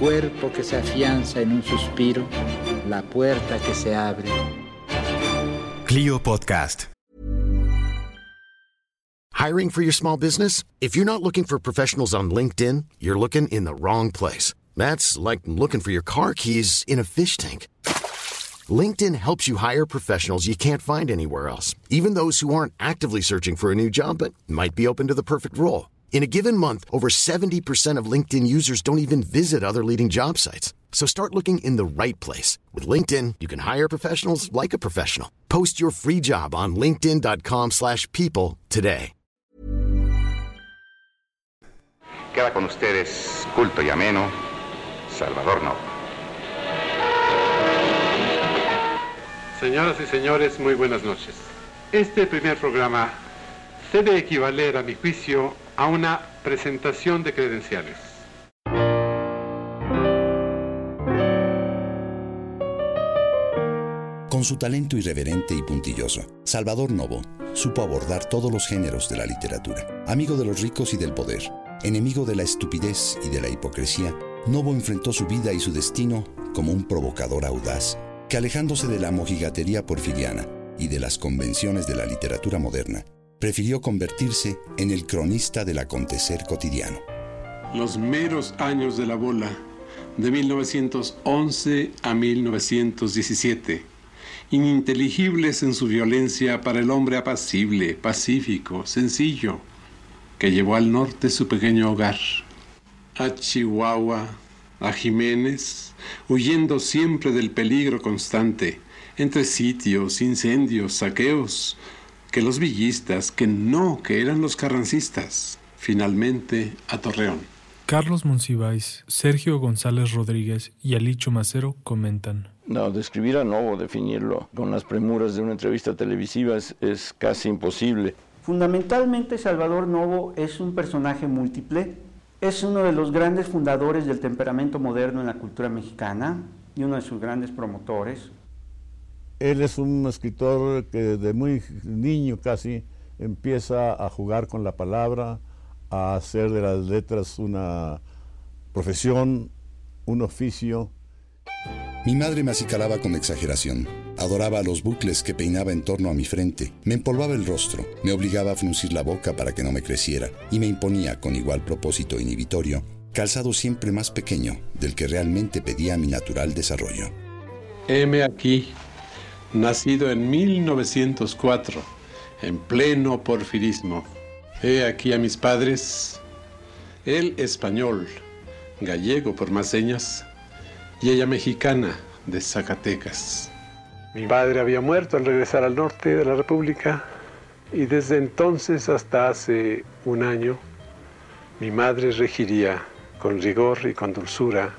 cuerpo que se afianza en un suspiro, la puerta que se abre. Clio Podcast. Hiring for your small business? If you're not looking for professionals on LinkedIn, you're looking in the wrong place. That's like looking for your car keys in a fish tank. LinkedIn helps you hire professionals you can't find anywhere else, even those who aren't actively searching for a new job but might be open to the perfect role. In a given month, over 70% of LinkedIn users don't even visit other leading job sites. So start looking in the right place. With LinkedIn, you can hire professionals like a professional. Post your free job on linkedin.com slash people today. Queda con ustedes, culto y ameno, Salvador No. Señoras y señores, muy buenas noches. Este primer programa debe equivaler, a mi juicio, a una presentación de credenciales. Con su talento irreverente y puntilloso, Salvador Novo supo abordar todos los géneros de la literatura. Amigo de los ricos y del poder, enemigo de la estupidez y de la hipocresía, Novo enfrentó su vida y su destino como un provocador audaz, que alejándose de la mojigatería porfiriana y de las convenciones de la literatura moderna, prefirió convertirse en el cronista del acontecer cotidiano. Los meros años de la bola, de 1911 a 1917, ininteligibles en su violencia para el hombre apacible, pacífico, sencillo, que llevó al norte su pequeño hogar, a Chihuahua, a Jiménez, huyendo siempre del peligro constante, entre sitios, incendios, saqueos, que los villistas, que no, que eran los carrancistas, finalmente a Torreón. Carlos Monsiváis, Sergio González Rodríguez y Alicho Macero comentan. No, describir a Novo, definirlo con las premuras de una entrevista televisiva es, es casi imposible. Fundamentalmente Salvador Novo es un personaje múltiple, es uno de los grandes fundadores del temperamento moderno en la cultura mexicana y uno de sus grandes promotores. Él es un escritor que desde muy niño casi empieza a jugar con la palabra, a hacer de las letras una profesión, un oficio. Mi madre me acicalaba con exageración. Adoraba los bucles que peinaba en torno a mi frente. Me empolvaba el rostro, me obligaba a fruncir la boca para que no me creciera y me imponía, con igual propósito inhibitorio, calzado siempre más pequeño del que realmente pedía mi natural desarrollo. Heme aquí, nacido en 1904, en pleno porfirismo. He aquí a mis padres, él español, gallego por más señas, y ella mexicana de Zacatecas. Mi padre había muerto al regresar al norte de la República y desde entonces hasta hace un año mi madre regiría con rigor y con dulzura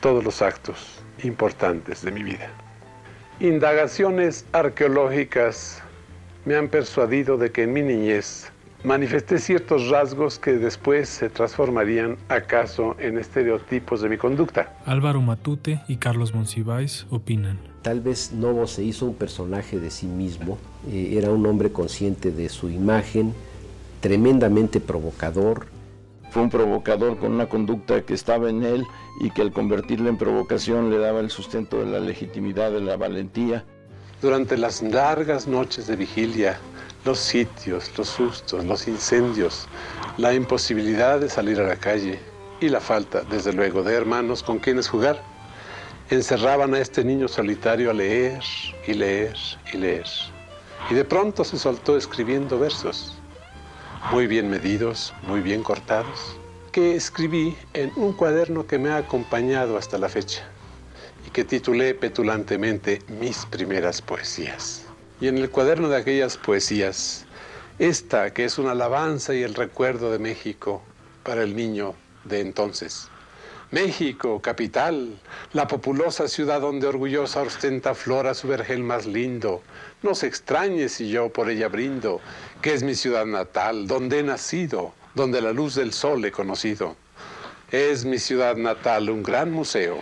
todos los actos importantes de mi vida. Indagaciones arqueológicas me han persuadido de que en mi niñez manifesté ciertos rasgos que después se transformarían acaso en estereotipos de mi conducta. Álvaro Matute y Carlos Monsiváis opinan. Tal vez Novo se hizo un personaje de sí mismo, eh, era un hombre consciente de su imagen, tremendamente provocador. Fue un provocador con una conducta que estaba en él y que al convertirla en provocación le daba el sustento de la legitimidad, de la valentía. Durante las largas noches de vigilia, los sitios, los sustos, los incendios, la imposibilidad de salir a la calle y la falta, desde luego, de hermanos con quienes jugar, encerraban a este niño solitario a leer y leer y leer. Y de pronto se soltó escribiendo versos, muy bien medidos, muy bien cortados, que escribí en un cuaderno que me ha acompañado hasta la fecha y que titulé petulantemente Mis primeras poesías. Y en el cuaderno de aquellas poesías, esta que es una alabanza y el recuerdo de México para el niño de entonces. México, capital, la populosa ciudad donde orgullosa ostenta flora su vergel más lindo. No se extrañe si yo por ella brindo, que es mi ciudad natal, donde he nacido, donde la luz del sol he conocido. Es mi ciudad natal un gran museo.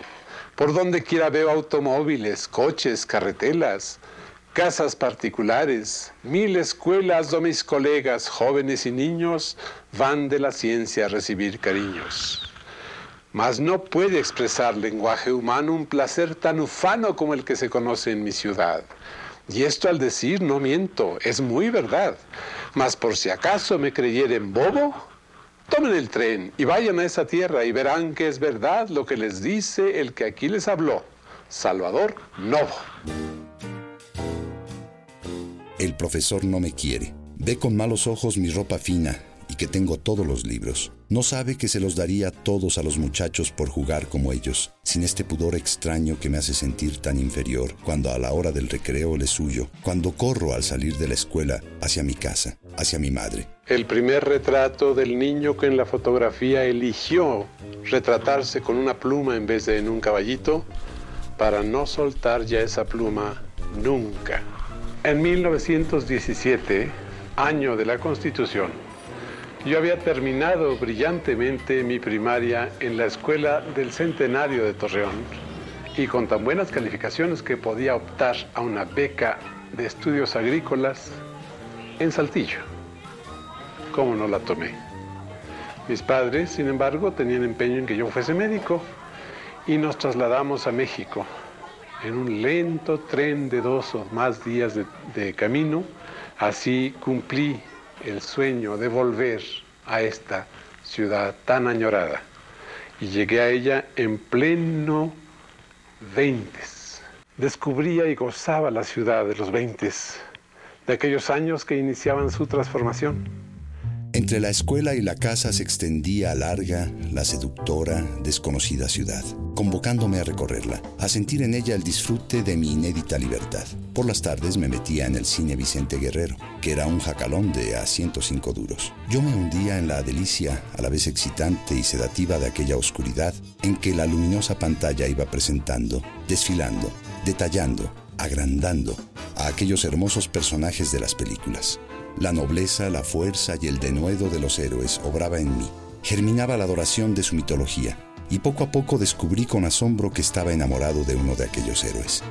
Por donde quiera veo automóviles, coches, carretelas, casas particulares, mil escuelas donde mis colegas, jóvenes y niños, van de la ciencia a recibir cariños. mas no puede expresar lenguaje humano un placer tan ufano como el que se conoce en mi ciudad. Y esto al decir no miento, es muy verdad. Mas por si acaso me creyeren bobo, tomen el tren y vayan a esa tierra y verán que es verdad lo que les dice el que aquí les habló, Salvador Novo. El profesor no me quiere. Ve con malos ojos mi ropa fina, y que tengo todos los libros. No sabe que se los daría todos a los muchachos por jugar como ellos, sin este pudor extraño que me hace sentir tan inferior cuando a la hora del recreo le suyo, cuando corro al salir de la escuela hacia mi casa, hacia mi madre. El primer retrato del niño que en la fotografía eligió retratarse con una pluma en vez de en un caballito, para no soltar ya esa pluma nunca. En 1917, año de la Constitución, yo había terminado brillantemente mi primaria en la escuela del Centenario de Torreón y con tan buenas calificaciones que podía optar a una beca de estudios agrícolas en Saltillo. ¿Cómo no la tomé? Mis padres, sin embargo, tenían empeño en que yo fuese médico y nos trasladamos a México en un lento tren de dos o más días de, de camino. Así cumplí el sueño de volver a esta ciudad tan añorada. Y llegué a ella en pleno veintes. Descubría y gozaba la ciudad de los veintes, de aquellos años que iniciaban su transformación. Entre la escuela y la casa se extendía larga, la seductora, desconocida ciudad, convocándome a recorrerla, a sentir en ella el disfrute de mi inédita libertad. Por las tardes me metía en el cine Vicente Guerrero, que era un jacalón de a 105 duros. Yo me hundía en la delicia, a la vez excitante y sedativa de aquella oscuridad en que la luminosa pantalla iba presentando, desfilando, detallando, agrandando a aquellos hermosos personajes de las películas. La nobleza, la fuerza y el denuedo de los héroes obraba en mí. Germinaba la adoración de su mitología, y poco a poco descubrí con asombro que estaba enamorado de uno de aquellos héroes.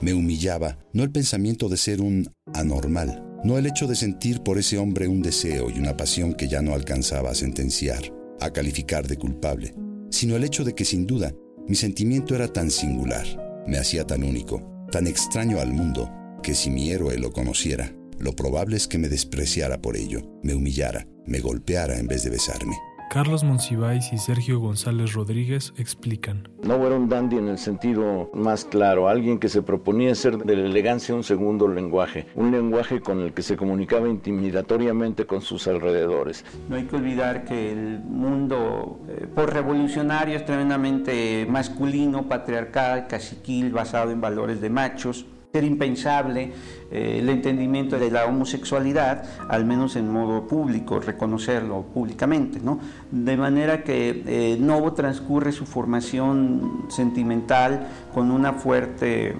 Me humillaba, no el pensamiento de ser un anormal, no el hecho de sentir por ese hombre un deseo y una pasión que ya no alcanzaba a sentenciar, a calificar de culpable, sino el hecho de que sin duda mi sentimiento era tan singular, me hacía tan único, tan extraño al mundo, que si mi héroe lo conociera, lo probable es que me despreciara por ello, me humillara, me golpeara en vez de besarme. Carlos Monsiváis y Sergio González Rodríguez explican. No era un dandy en el sentido más claro, alguien que se proponía ser de la elegancia un segundo lenguaje, un lenguaje con el que se comunicaba intimidatoriamente con sus alrededores. No hay que olvidar que el mundo eh, revolucionario es tremendamente masculino, patriarcal, caciquil, basado en valores de machos ser impensable eh, el entendimiento de la homosexualidad, al menos en modo público, reconocerlo públicamente. ¿no? De manera que eh, Novo transcurre su formación sentimental con una fuerte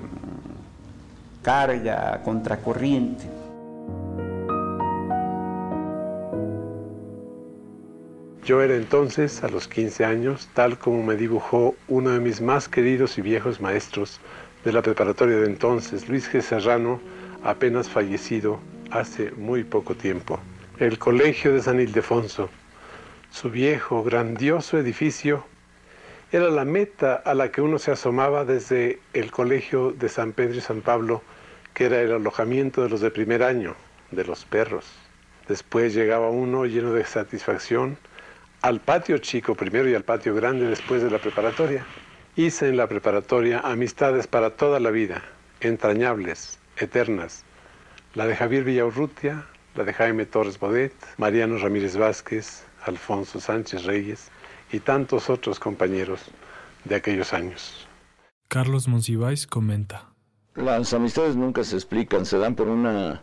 carga contracorriente. Yo era entonces, a los 15 años, tal como me dibujó uno de mis más queridos y viejos maestros, de la preparatoria de entonces, Luis G. Serrano, apenas fallecido hace muy poco tiempo. El Colegio de San Ildefonso, su viejo, grandioso edificio, era la meta a la que uno se asomaba desde el Colegio de San Pedro y San Pablo, que era el alojamiento de los de primer año, de los perros. Después llegaba uno lleno de satisfacción al patio chico primero y al patio grande después de la preparatoria. Hice en la preparatoria amistades para toda la vida, entrañables, eternas. La de Javier Villaurrutia, la de Jaime Torres Bodet, Mariano Ramírez Vázquez, Alfonso Sánchez Reyes y tantos otros compañeros de aquellos años. Carlos Monsiváis comenta. Las amistades nunca se explican, se dan por una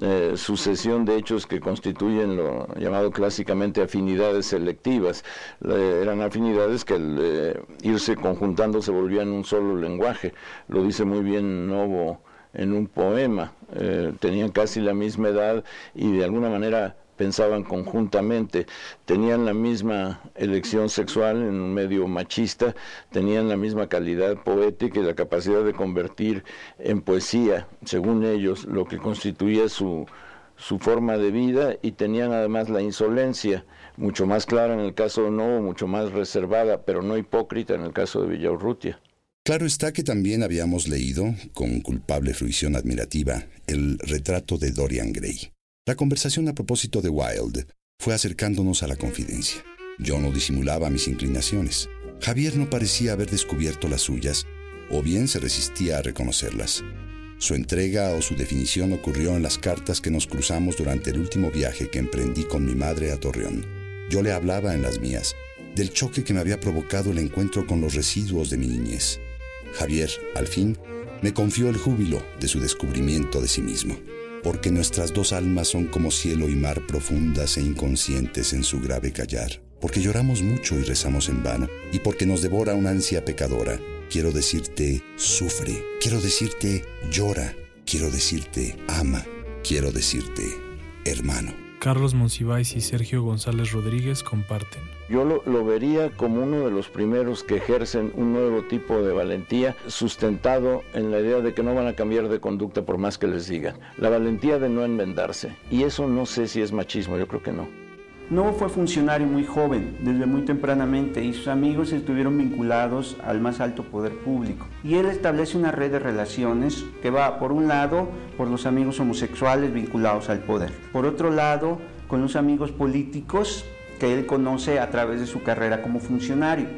eh, sucesión de hechos que constituyen lo llamado clásicamente afinidades selectivas. eran afinidades que al irse conjuntando se volvían un solo lenguaje. Lo dice muy bien Novo en un poema. Eh, tenían casi la misma edad y de alguna manera pensaban conjuntamente, tenían la misma elección sexual en un medio machista, tenían la misma calidad poética y la capacidad de convertir en poesía, según ellos, lo que constituía su su forma de vida y tenían además la insolencia, mucho más clara en el caso de Novo, mucho más reservada, pero no hipócrita en el caso de Villaurrutia. Claro está que también habíamos leído, con culpable fruición admirativa, el retrato de Dorian Gray. La conversación a propósito de Wilde fue acercándonos a la confidencia. Yo no disimulaba mis inclinaciones. Javier no parecía haber descubierto las suyas, o bien se resistía a reconocerlas. Su entrega o su definición ocurrió en las cartas que nos cruzamos durante el último viaje que emprendí con mi madre a Torreón. Yo le hablaba en las mías del choque que me había provocado el encuentro con los residuos de mi niñez. Javier, al fin, me confió el júbilo de su descubrimiento de sí mismo, porque nuestras dos almas son como cielo y mar profundas e inconscientes en su grave callar, porque lloramos mucho y rezamos en vano, y porque nos devora una ansia pecadora Quiero decirte, sufre. Quiero decirte, llora. Quiero decirte, ama. Quiero decirte, hermano. Carlos Monsiváis y Sergio González Rodríguez comparten. Yo lo, lo, vería como uno de los primeros que ejercen un nuevo tipo de valentía sustentado en la idea de que no van a cambiar de conducta por más que les digan. La valentía de no enmendarse. Y eso no sé si es machismo, yo creo que no. No fue funcionario muy joven, desde muy tempranamente, y sus amigos estuvieron vinculados al más alto poder público. Y él establece una red de relaciones que va, por un lado, por los amigos homosexuales vinculados al poder, por otro lado, con los amigos políticos que él conoce a través de su carrera como funcionario.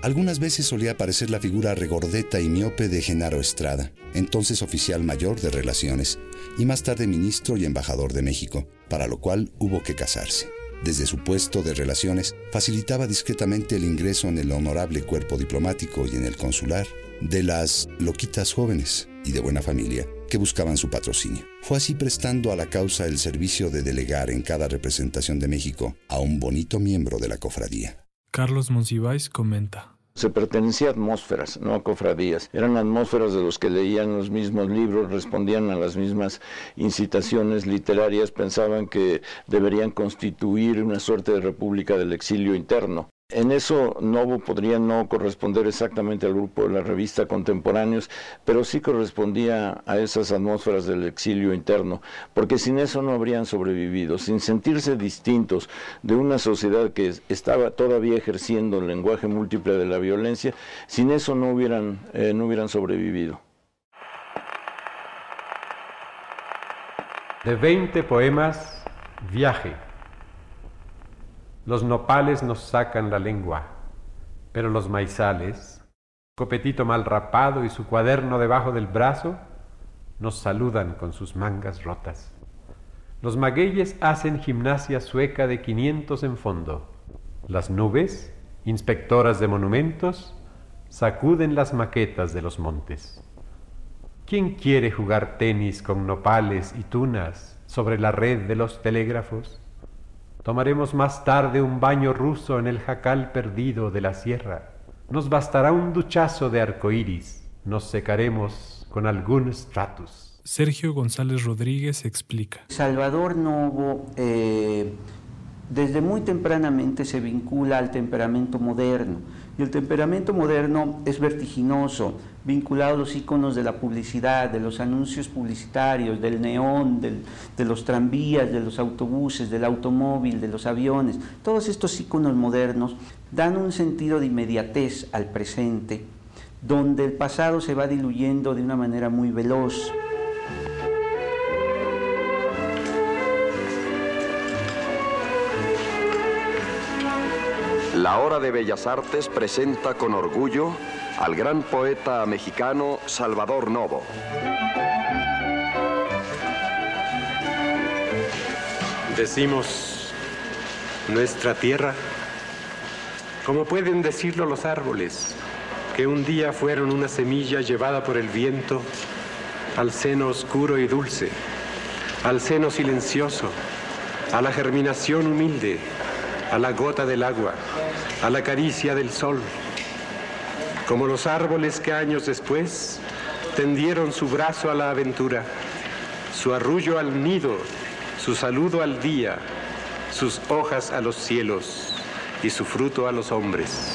Algunas veces solía aparecer la figura regordeta y miope de Genaro Estrada, entonces oficial mayor de Relaciones y más tarde ministro y embajador de México, para lo cual hubo que casarse desde su puesto de relaciones, facilitaba discretamente el ingreso en el honorable cuerpo diplomático y en el consular de las loquitas jóvenes y de buena familia que buscaban su patrocinio. Fue así prestando a la causa el servicio de delegar en cada representación de México a un bonito miembro de la cofradía. Carlos Monsiváis comenta. Se pertenecía a atmósferas, no a cofradías. Eran atmósferas de los que leían los mismos libros, respondían a las mismas incitaciones literarias, pensaban que deberían constituir una suerte de república del exilio interno. En eso Novo podría no corresponder exactamente al grupo de la revista Contemporáneos, pero sí correspondía a esas atmósferas del exilio interno, porque sin eso no habrían sobrevivido, sin sentirse distintos de una sociedad que estaba todavía ejerciendo el lenguaje múltiple de la violencia, sin eso no hubieran, eh, no hubieran sobrevivido. De 20 poemas, Viaje los nopales nos sacan la lengua, pero los maizales, copetito mal rapado y su cuaderno debajo del brazo, nos saludan con sus mangas rotas. Los magueyes hacen gimnasia sueca de quinientos en fondo. Las nubes, inspectoras de monumentos, sacuden las maquetas de los montes. ¿Quién quiere jugar tenis con nopales y tunas sobre la red de los telégrafos? Tomaremos más tarde un baño ruso en el jacal perdido de la sierra. Nos bastará un duchazo de arcoíris. Nos secaremos con algún stratus. Sergio González Rodríguez explica. Salvador Novo eh, desde muy tempranamente se vincula al temperamento moderno. Y el temperamento moderno es vertiginoso, vinculado a los iconos de la publicidad, de los anuncios publicitarios, del neón, de los tranvías, de los autobuses, del automóvil, de los aviones. Todos estos iconos modernos dan un sentido de inmediatez al presente, donde el pasado se va diluyendo de una manera muy veloz. La Hora de Bellas Artes presenta con orgullo al gran poeta mexicano Salvador Novo. Decimos nuestra tierra, como pueden decirlo los árboles, que un día fueron una semilla llevada por el viento al seno oscuro y dulce, al seno silencioso, a la germinación humilde, a la gota del agua, a la caricia del sol, como los árboles que años después tendieron su brazo a la aventura, su arrullo al nido, su saludo al día, sus hojas a los cielos y su fruto a los hombres.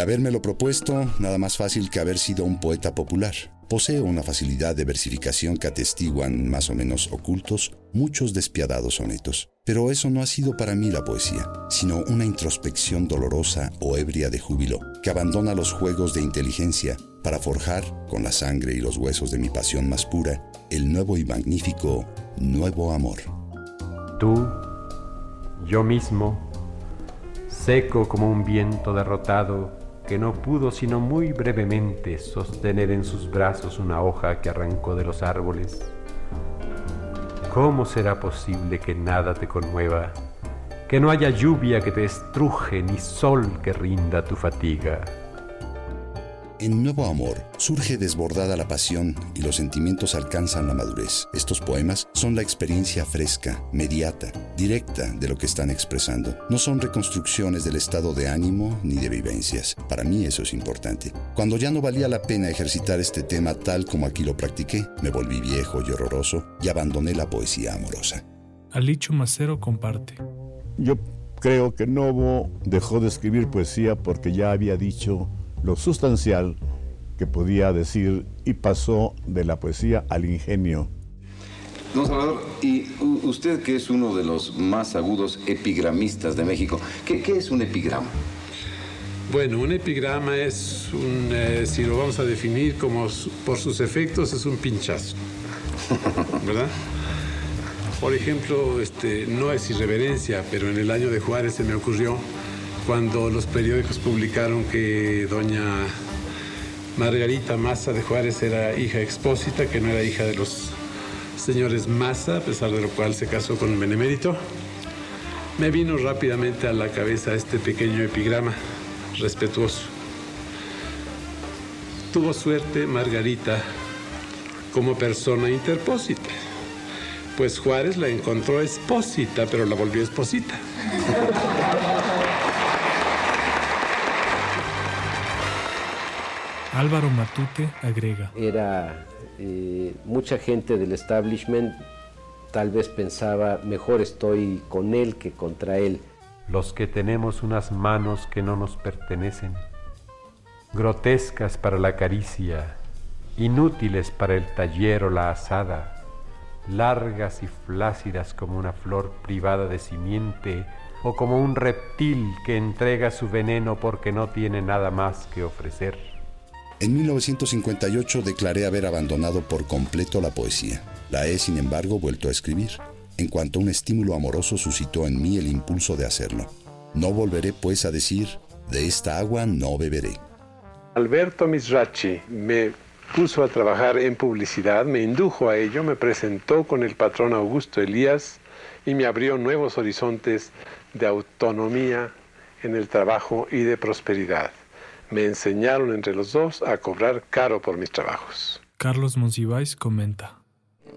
De habérmelo propuesto, nada más fácil que haber sido un poeta popular. Poseo una facilidad de versificación que atestiguan, más o menos ocultos, muchos despiadados sonetos. Pero eso no ha sido para mí la poesía, sino una introspección dolorosa o ebria de júbilo, que abandona los juegos de inteligencia para forjar, con la sangre y los huesos de mi pasión más pura, el nuevo y magnífico nuevo amor. Tú, yo mismo, seco como un viento derrotado, que no pudo sino muy brevemente sostener en sus brazos una hoja que arrancó de los árboles. ¿Cómo será posible que nada te conmueva, que no haya lluvia que te estruje ni sol que rinda tu fatiga? En Nuevo Amor surge desbordada la pasión y los sentimientos alcanzan la madurez. Estos poemas son la experiencia fresca, mediata, directa de lo que están expresando. No son reconstrucciones del estado de ánimo ni de vivencias. Para mí eso es importante. Cuando ya no valía la pena ejercitar este tema tal como aquí lo practiqué, me volví viejo y horroroso y abandoné la poesía amorosa. Alicho Macero comparte. Yo creo que Novo dejó de escribir poesía porque ya había dicho lo sustancial que podía decir y pasó de la poesía al ingenio. Don Salvador, y usted que es uno de los más agudos epigramistas de México, ¿qué, es un epigrama? Bueno, un epigrama es un, eh, si lo vamos a definir como por sus efectos, es un pinchazo, ¿verdad? Por ejemplo, este, no es irreverencia, pero en el año de Juárez se me ocurrió cuando los periódicos publicaron que doña Margarita Maza de Juárez era hija expósita, que no era hija de los señores Maza, a pesar de lo cual se casó con un benemérito, me vino rápidamente a la cabeza este pequeño epigrama respetuoso. Tuvo suerte Margarita como persona interpósita, pues Juárez la encontró expósita, pero la volvió esposita. Álvaro Matute agrega. Era eh, mucha gente del establishment tal vez pensaba, mejor estoy con él que contra él. Los que tenemos unas manos que no nos pertenecen, grotescas para la caricia, inútiles para el taller o la asada, largas y flácidas como una flor privada de simiente o como un reptil que entrega su veneno porque no tiene nada más que ofrecer. En 1958 declaré haber abandonado por completo la poesía. La he, sin embargo, vuelto a escribir, en cuanto un estímulo amoroso suscitó en mí el impulso de hacerlo. No volveré, pues, a decir, de esta agua no beberé. Alberto Misrachi me puso a trabajar en publicidad, me indujo a ello, me presentó con el patrón Augusto Elías y me abrió nuevos horizontes de autonomía en el trabajo y de prosperidad me enseñaron entre los dos a cobrar caro por mis trabajos. Carlos Monsiváis comenta.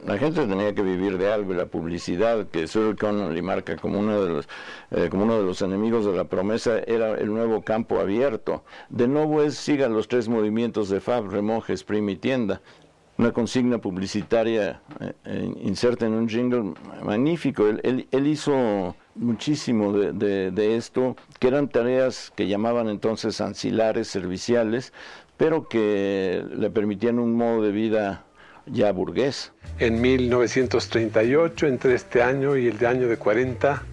La gente tenía que vivir de algo y la publicidad que Sir Connolly marca como uno, de los, eh, como uno de los enemigos de la promesa era el nuevo campo abierto. De nuevo es siga los tres movimientos de Fab, remojes, prim y tienda una consigna publicitaria eh, eh, inserta en un jingle magnífico. Él, él, hizo muchísimo de, de, esto, que eran tareas que llamaban entonces ancilares, serviciales, pero que le permitían un modo de vida ya burgués. En 1938, entre este año y el año de 40,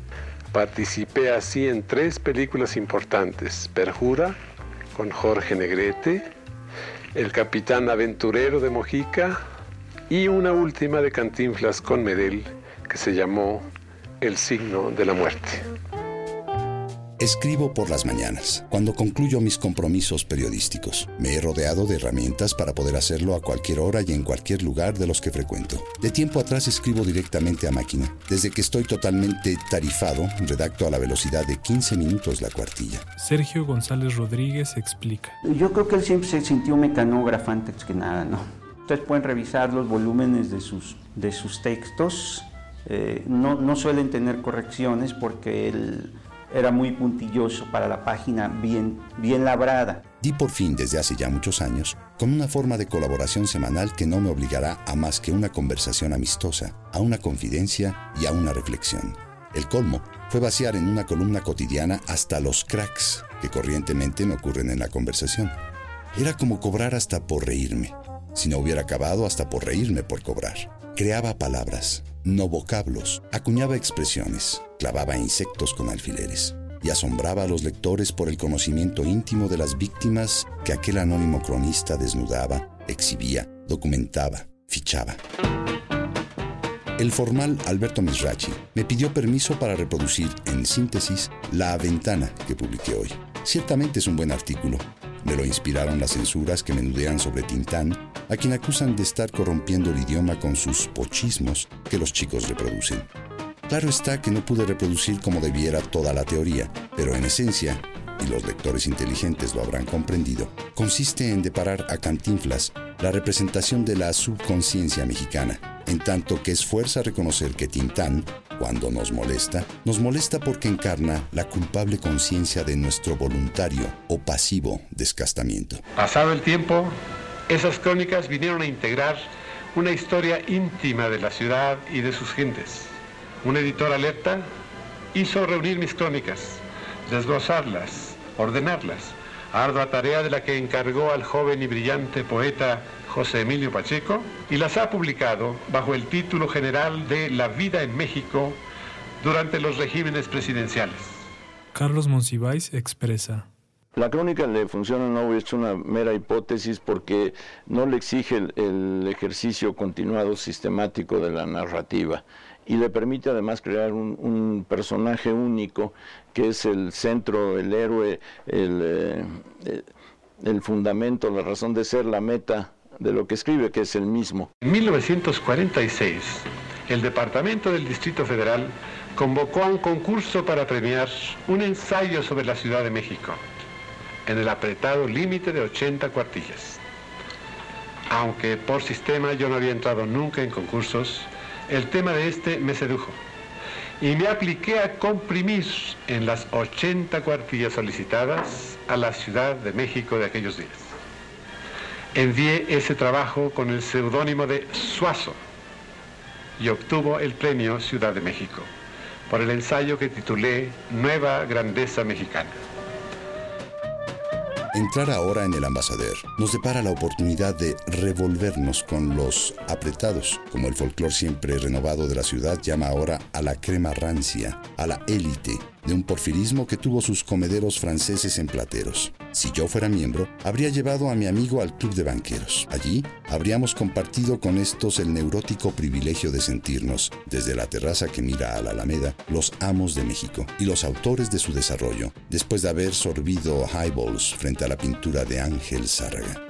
participé así en tres películas importantes. Perjura, con Jorge Negrete, el capitán aventurero de Mojica y una última de Cantinflas con Medel que se llamó El signo de la muerte. Escribo por las mañanas, cuando concluyo mis compromisos periodísticos. Me he rodeado de herramientas para poder hacerlo a cualquier hora y en cualquier lugar de los que frecuento. De tiempo atrás escribo directamente a máquina. Desde que estoy totalmente tarifado, redacto a la velocidad de 15 minutos la cuartilla. Sergio González Rodríguez explica. Yo creo que él siempre se sintió mecanógrafo antes que nada, ¿no? Ustedes pueden revisar los volúmenes de sus, de sus textos. Eh, no, no suelen tener correcciones porque él era muy puntilloso para la página bien, bien labrada. Di por fin desde hace ya muchos años con una forma de colaboración semanal que no me obligará a más que una conversación amistosa, a una confidencia y a una reflexión. El colmo fue vaciar en una columna cotidiana hasta los cracks que corrientemente me ocurren en la conversación. Era como cobrar hasta por reírme. Si no hubiera acabado, hasta por reírme por cobrar. Creaba palabras, no vocablos, acuñaba expresiones, clavaba insectos con alfileres y asombraba a los lectores por el conocimiento íntimo de las víctimas que aquel anónimo cronista desnudaba, exhibía, documentaba, fichaba. El formal Alberto Misrachi me pidió permiso para reproducir, en síntesis, La Ventana que publiqué hoy. Ciertamente es un buen artículo. Me lo inspiraron las censuras que menudean sobre Tintán, a quien acusan de estar corrompiendo el idioma con sus pochismos que los chicos reproducen. Claro está que no pude reproducir como debiera toda la teoría, pero en esencia, y los lectores inteligentes lo habrán comprendido, consiste en deparar a Cantinflas la representación de la subconsciencia mexicana, en tanto que es fuerza reconocer que Tintán, cuando nos molesta, nos molesta porque encarna la culpable conciencia de nuestro voluntario o pasivo descastamiento. Pasado el tiempo, esas crónicas vinieron a integrar una historia íntima de la ciudad y de sus gentes. Un editor alerta hizo reunir mis crónicas, desglosarlas, ordenarlas, ardua tarea de la que encargó al joven y brillante poeta José Emilio Pacheco, y las ha publicado bajo el título general de La vida en México durante los regímenes presidenciales. Carlos Monsiváis expresa. La crónica le funciona no es una mera hipótesis porque no le exige el, el, ejercicio continuado sistemático de la narrativa y le permite además crear un, un personaje único que es el centro, el héroe, el, eh, el fundamento, la razón de ser, la meta de lo que escribe, que es el mismo. En 1946, el Departamento del Distrito Federal convocó a un concurso para premiar un ensayo sobre la Ciudad de México, en el apretado límite de 80 cuartillas. Aunque por sistema yo no había entrado nunca en concursos, el tema de este me sedujo y me apliqué a comprimir en las 80 cuartillas solicitadas a la Ciudad de México de aquellos días. Envié ese trabajo con el seudónimo de Suazo y obtuvo el premio Ciudad de México por el ensayo que titulé Nueva Grandeza Mexicana. Entrar ahora en el Ambassador nos depara la oportunidad de revolvernos con los apretados, como el folclore siempre renovado de la ciudad llama ahora a la crema rancia, a la élite, de un porfirismo que tuvo sus comederos franceses en plateros. Si yo fuera miembro, habría llevado a mi amigo al club de banqueros. Allí habríamos compartido con estos el neurótico privilegio de sentirnos, desde la terraza que mira a la Alameda, los amos de México y los autores de su desarrollo, después de haber sorbido highballs frente a la pintura de Ángel Zárraga.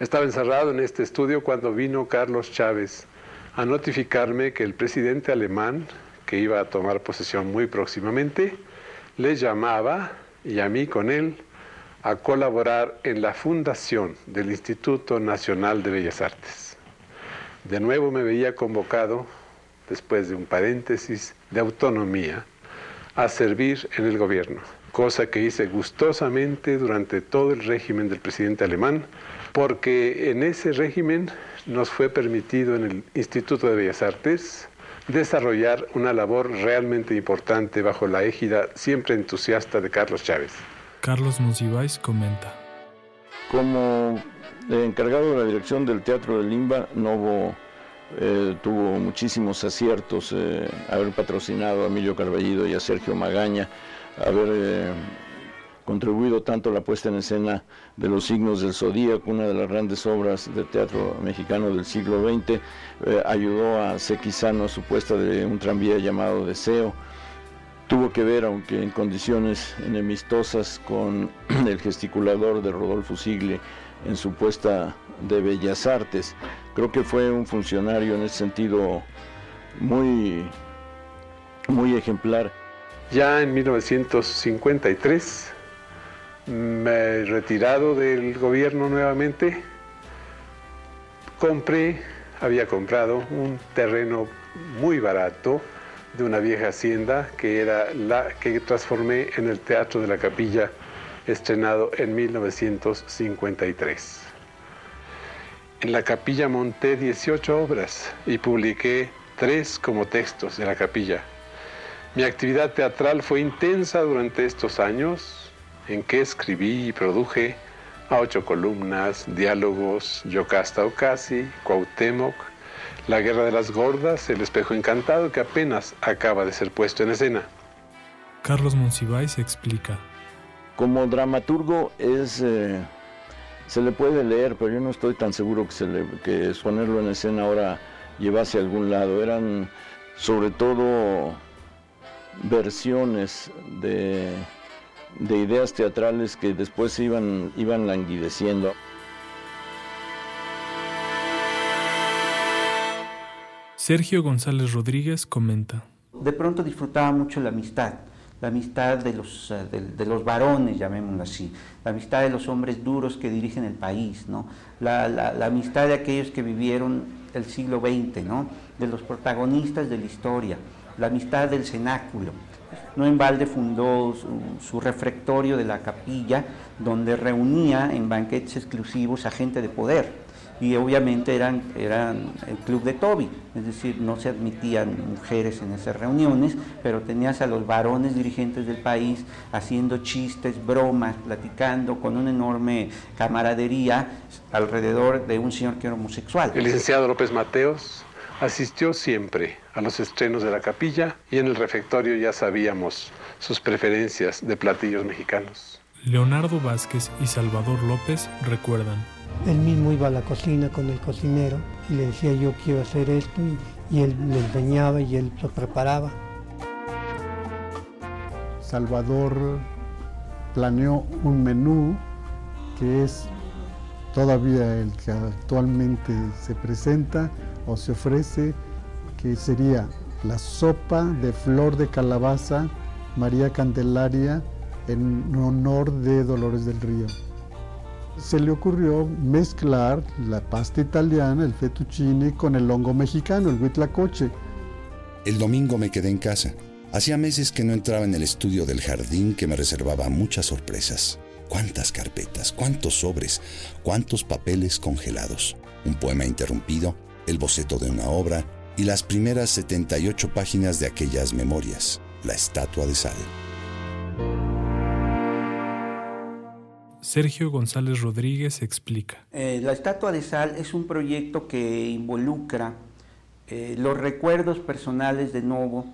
Estaba encerrado en este estudio cuando vino Carlos Chávez a notificarme que el presidente alemán, que iba a tomar posesión muy próximamente, le llamaba, y a mí con él, a colaborar en la fundación del Instituto Nacional de Bellas Artes. De nuevo me veía convocado, después de un paréntesis de autonomía, a servir en el gobierno, cosa que hice gustosamente durante todo el régimen del presidente alemán, porque en ese régimen nos fue permitido en el Instituto de Bellas Artes desarrollar una labor realmente importante bajo la égida siempre entusiasta de Carlos Chávez. Carlos Monsiváis comenta. Como encargado de la dirección del Teatro de Limba, Novo eh, tuvo muchísimos aciertos, eh, haber patrocinado a Emilio Carballido y a Sergio Magaña, haber eh, contribuido tanto a la puesta en escena de Los signos del zodíaco, una de las grandes obras de teatro mexicano del siglo XX, eh, ayudó a Sequizano a su puesta de un tranvía llamado Deseo, tuvo que ver, aunque en condiciones enemistosas, con el gesticulador de Rodolfo Sigle en su puesta de Bellas Artes. Creo que fue un funcionario en ese sentido muy, muy ejemplar. Ya en 1953 me retirado del gobierno nuevamente, compré, había comprado un terreno muy barato de una vieja hacienda que era la que transformé en el Teatro de la Capilla, estrenado en 1953. En la capilla monté 18 obras y publiqué tres como textos de la capilla. Mi actividad teatral fue intensa durante estos años en que escribí y produje a ocho columnas, diálogos, Yocasta Ocasi, Cuauhtémoc, La Guerra de las Gordas, El Espejo Encantado, que apenas acaba de ser puesto en escena. Carlos Monsiváis explica. Como dramaturgo es... Eh, se le puede leer, pero yo no estoy tan seguro que, se le, que ponerlo en escena ahora llevase a algún lado. Eran sobre todo versiones de, de ideas teatrales que después iban, iban languideciendo. Sergio González Rodríguez comenta. De pronto disfrutaba mucho la amistad, la amistad de los, eh, de, los varones, llamémoslo así, la amistad de los hombres duros que dirigen el país, ¿no? la, la amistad de aquellos que vivieron el siglo XX, ¿no? de los protagonistas de la historia, la amistad del cenáculo. No en balde fundó su, refectorio de la capilla, donde reunía en banquetes exclusivos a gente de poder. Y obviamente eran el club de Toby, es decir, no se admitían mujeres en esas reuniones, pero tenías a los varones dirigentes del país haciendo chistes, bromas, platicando con una enorme camaradería alrededor de un señor que era homosexual. El licenciado López Mateos asistió siempre a los estrenos de la capilla y en el refectorio ya sabíamos sus preferencias de platillos mexicanos. Leonardo Vázquez y Salvador López recuerdan. Él mismo iba a la cocina con el cocinero y le decía yo quiero hacer esto y, él le enseñaba y él lo preparaba. Salvador planeó un menú que es todavía el que actualmente se presenta o se ofrece, que sería la sopa de flor de calabaza María Candelaria en honor de Dolores del Río. Se le ocurrió mezclar la pasta italiana, el fettuccine, con el hongo mexicano, el huitlacoche. El domingo me quedé en casa. Hacía meses que no entraba en el estudio del jardín que me reservaba muchas sorpresas. Cuántas carpetas, cuántos sobres, cuántos papeles congelados. Un poema interrumpido, el boceto de una obra y las primeras 78 páginas de aquellas memorias, la estatua de sal. Sergio González Rodríguez explica. Eh, la estatua de sal es un proyecto que involucra eh, los recuerdos personales de Novo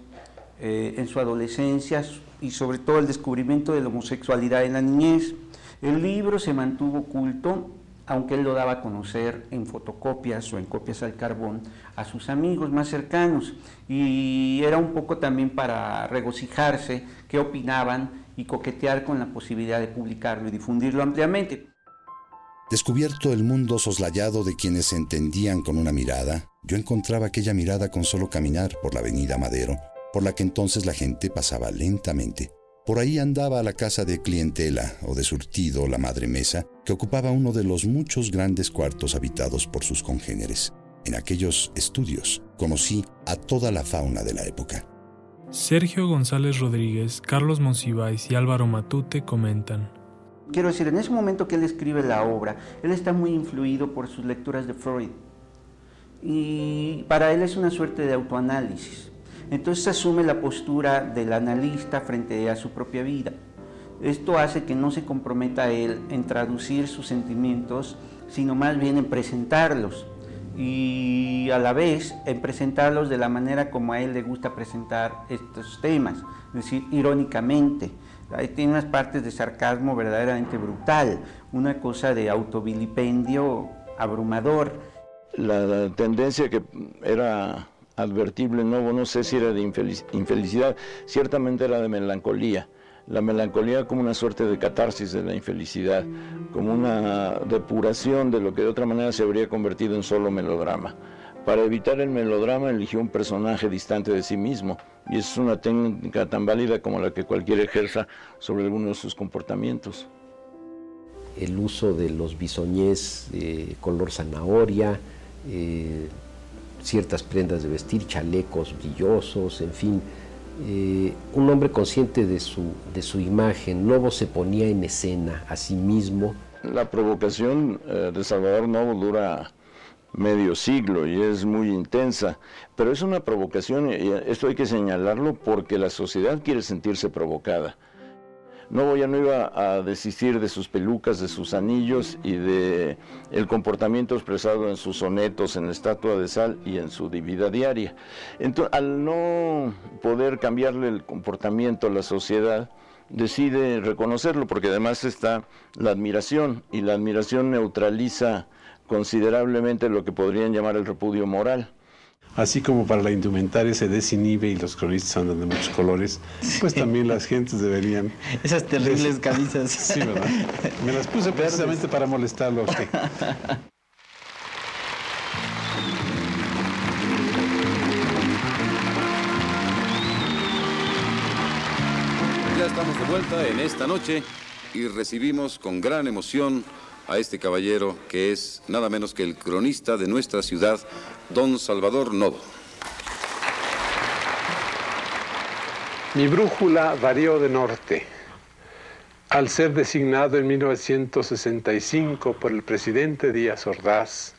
eh, en su adolescencia y sobre todo el descubrimiento de la homosexualidad en la niñez. El libro se mantuvo oculto aunque él lo daba a conocer en fotocopias o en copias al carbón a sus amigos más cercanos. Y era un poco también para regocijarse qué opinaban y coquetear con la posibilidad de publicarlo y difundirlo ampliamente. Descubierto el mundo soslayado de quienes se entendían con una mirada, yo encontraba aquella mirada con solo caminar por la avenida Madero, por la que entonces la gente pasaba lentamente. Por ahí andaba a la casa de clientela o de surtido la madre mesa, que ocupaba uno de los muchos grandes cuartos habitados por sus congéneres. En aquellos estudios conocí a toda la fauna de la época. Sergio González Rodríguez, Carlos Monsiváis y Álvaro Matute comentan. Quiero decir, en ese momento que él escribe la obra, él está muy influido por sus lecturas de Freud. Y para él es una suerte de autoanálisis. Entonces asume la postura del analista frente a su propia vida. Esto hace que no se comprometa él en traducir sus sentimientos, sino más bien en presentarlos y a la vez en presentarlos de la manera como a él le gusta presentar estos temas, es decir, irónicamente. Ahí tiene unas partes de sarcasmo verdaderamente brutal, una cosa de autovilipendio abrumador. La tendencia que era advertible Novo, no sé si era de infelicidad, ciertamente era de melancolía. La melancolía como una suerte de catarsis de la infelicidad, como una depuración de lo que de otra manera se habría convertido en solo melodrama. Para evitar el melodrama eligió un personaje distante de sí mismo y es una técnica tan válida como la que cualquiera ejerza sobre alguno de sus comportamientos. El uso de los bisoñés de color zanahoria, eh, ciertas prendas de vestir, chalecos brillosos, en fin, eh, un hombre consciente de su, de su imagen. Novo se ponía en escena a sí mismo. La provocación eh, de Salvador Novo dura medio siglo y es muy intensa, pero es una provocación, y esto hay que señalarlo porque la sociedad quiere sentirse provocada. Novo ya no iba a desistir de sus pelucas, de sus anillos y de el comportamiento expresado en sus sonetos, en la estatua de sal y en su vida diaria. Entonces, al no poder cambiarle el comportamiento a la sociedad, decide reconocerlo porque además está la admiración y la admiración neutraliza considerablemente lo que podrían llamar el repudio moral. Así como para la indumentaria se desinhibe y los cronistas andan de muchos colores, pues también las gentes deberían... Esas terribles camisas. Sí, ¿verdad? Me las puse precisamente para molestarlo a usted. Ya estamos de vuelta en esta noche y recibimos con gran emoción a este caballero que es nada menos que el cronista de nuestra ciudad, don Salvador Novo. Mi brújula varió de norte. Al ser designado en 1965 por el presidente Díaz Ordaz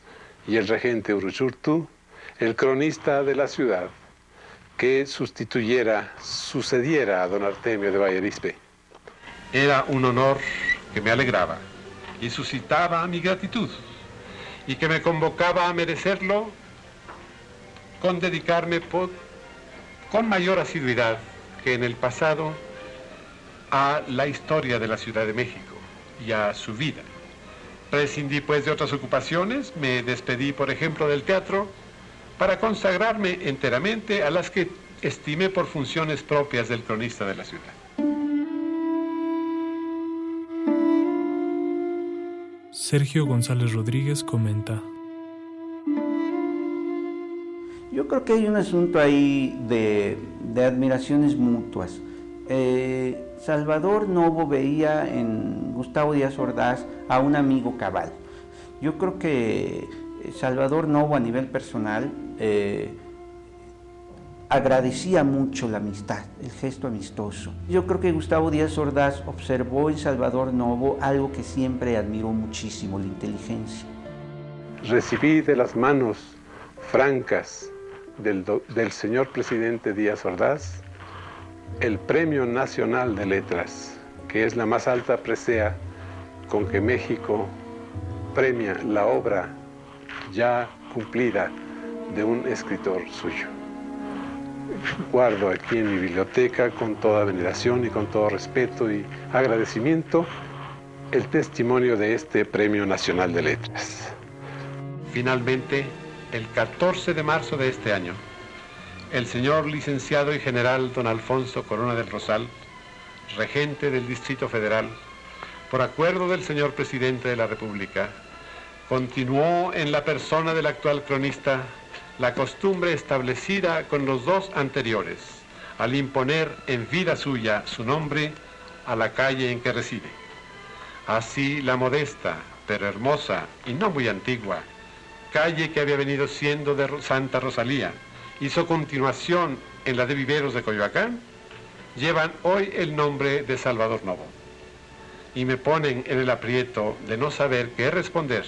y el regente Uruchurtu, el cronista de la ciudad, que sustituyera, sucediera a don Artemio de Vallerispe. Era un honor que me alegraba y suscitaba mi gratitud y que me convocaba a merecerlo con dedicarme con mayor asiduidad que en el pasado a la historia de la Ciudad de México y a su vida. Prescindí pues de otras ocupaciones, me despedí por ejemplo del teatro para consagrarme enteramente a las que estimé por funciones propias del cronista de la ciudad. Sergio González Rodríguez comenta. Yo creo que hay un asunto ahí de, admiraciones mutuas. Eh, Salvador Novo veía en Gustavo Díaz Ordaz a un amigo cabal. Yo creo que Salvador Novo a nivel personal eh, agradecía mucho la amistad, el gesto amistoso. Yo creo que Gustavo Díaz Ordaz observó en Salvador Novo algo que siempre admiró muchísimo, la inteligencia. Recibí de las manos francas del, del señor presidente Díaz Ordaz el Premio Nacional de Letras, que es la más alta presea con que México premia la obra ya cumplida de un escritor suyo guardo aquí en mi biblioteca con toda veneración y con todo respeto y agradecimiento el testimonio de este Premio Nacional de Letras. Finalmente, el 14 de marzo de este año, el señor licenciado y general don Alfonso Corona del Rosal, regente del Distrito Federal, por acuerdo del señor presidente de la República, continuó en la persona del actual cronista la costumbre establecida con los dos anteriores, al imponer en vida suya su nombre a la calle en que reside. Así la modesta, pero hermosa y no muy antigua, calle que había venido siendo de Santa Rosalía su continuación en la de Viveros de Coyoacán, llevan hoy el nombre de Salvador Novo. Y me ponen en el aprieto de no saber qué responder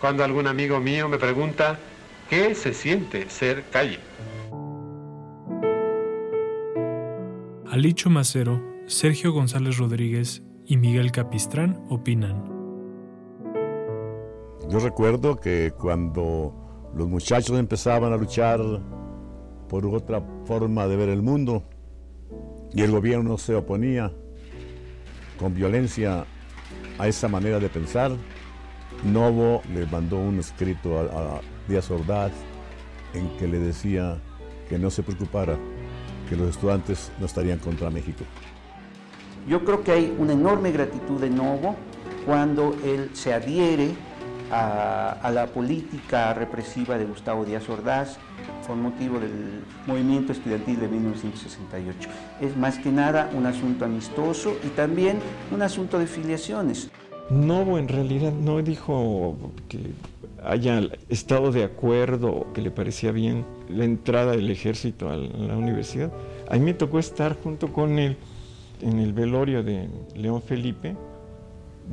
cuando algún amigo mío me pregunta ¿Qué se siente ser calle? Alicho Macero, Sergio González Rodríguez y Miguel Capistrán opinan. Yo recuerdo que cuando los muchachos empezaban a luchar por otra forma de ver el mundo y el gobierno se oponía con violencia a esa manera de pensar, Novo le mandó un escrito a, Díaz Ordaz en que le decía que no se preocupara, que los estudiantes no estarían contra México. Yo creo que hay una enorme gratitud de Novo cuando él se adhiere a, la política represiva de Gustavo Díaz Ordaz con motivo del movimiento estudiantil de 1968. Es más que nada un asunto amistoso y también un asunto de filiaciones. Novo en realidad no dijo que haya estado de acuerdo, que le parecía bien la entrada del ejército a la universidad. A mí me tocó estar junto con él en el velorio de León Felipe,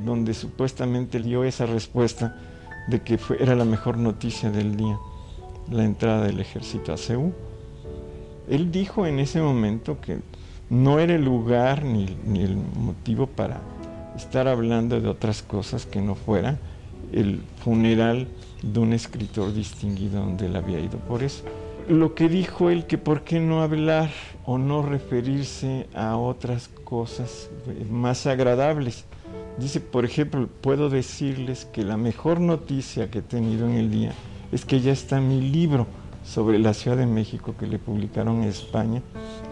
donde supuestamente dio esa respuesta de que era la mejor noticia del día, la entrada del ejército a Ceú. Él dijo en ese momento que no era el lugar ni el motivo para estar hablando de otras cosas que no fuera el funeral de un escritor distinguido donde él había ido por eso. Lo que dijo él que por qué no hablar o no referirse a otras cosas más agradables. Dice, por ejemplo, puedo decirles que la mejor noticia que he tenido en el día es que ya está mi libro sobre la Ciudad de México que le publicaron en España,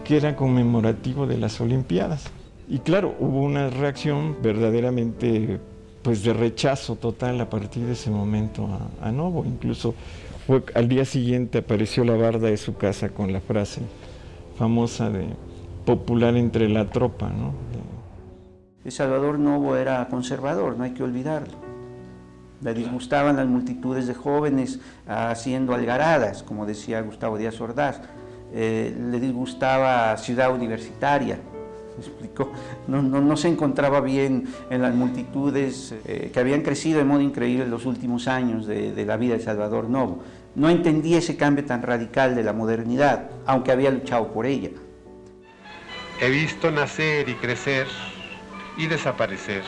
que era conmemorativo de las Olimpiadas. Y claro, hubo una reacción verdaderamente pues de rechazo total a partir de ese momento a, Novo. Incluso fue, al día siguiente apareció la barda de su casa con la frase famosa de popular entre la tropa. ¿no? El Salvador Novo era conservador, no hay que olvidarlo. Le disgustaban las multitudes de jóvenes haciendo algaradas, como decía Gustavo Díaz Ordaz. Eh, le disgustaba Ciudad Universitaria, explicó, no, no, no, se encontraba bien en las multitudes eh, que habían crecido de modo increíble en los últimos años de, de, la vida de Salvador Novo. No entendía ese cambio tan radical de la modernidad, aunque había luchado por ella. He visto nacer y crecer y desaparecer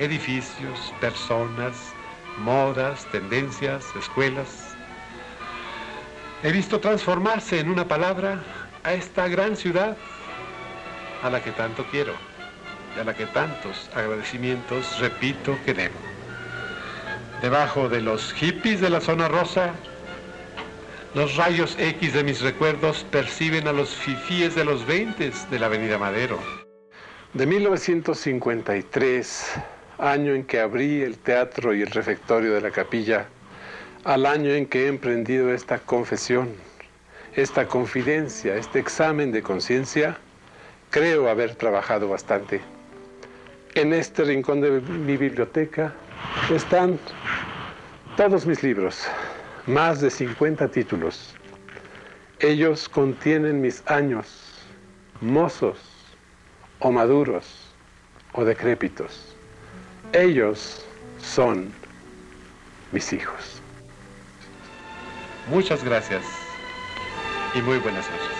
edificios, personas, modas, tendencias, escuelas. He visto transformarse en una palabra a esta gran ciudad a la que tanto quiero y a la que tantos agradecimientos repito que debo. Debajo de los hippies de la zona rosa, los rayos X de mis recuerdos perciben a los fifíes de los 20 de la Avenida Madero. De 1953, año en que abrí el teatro y el refectorio de la capilla, al año en que he emprendido esta confesión, esta confidencia, este examen de conciencia, creo haber trabajado bastante. En este rincón de mi biblioteca están todos mis libros, más de 50 títulos. Ellos contienen mis años, mozos o maduros o decrépitos. Ellos son mis hijos. Muchas gracias y muy buenas noches.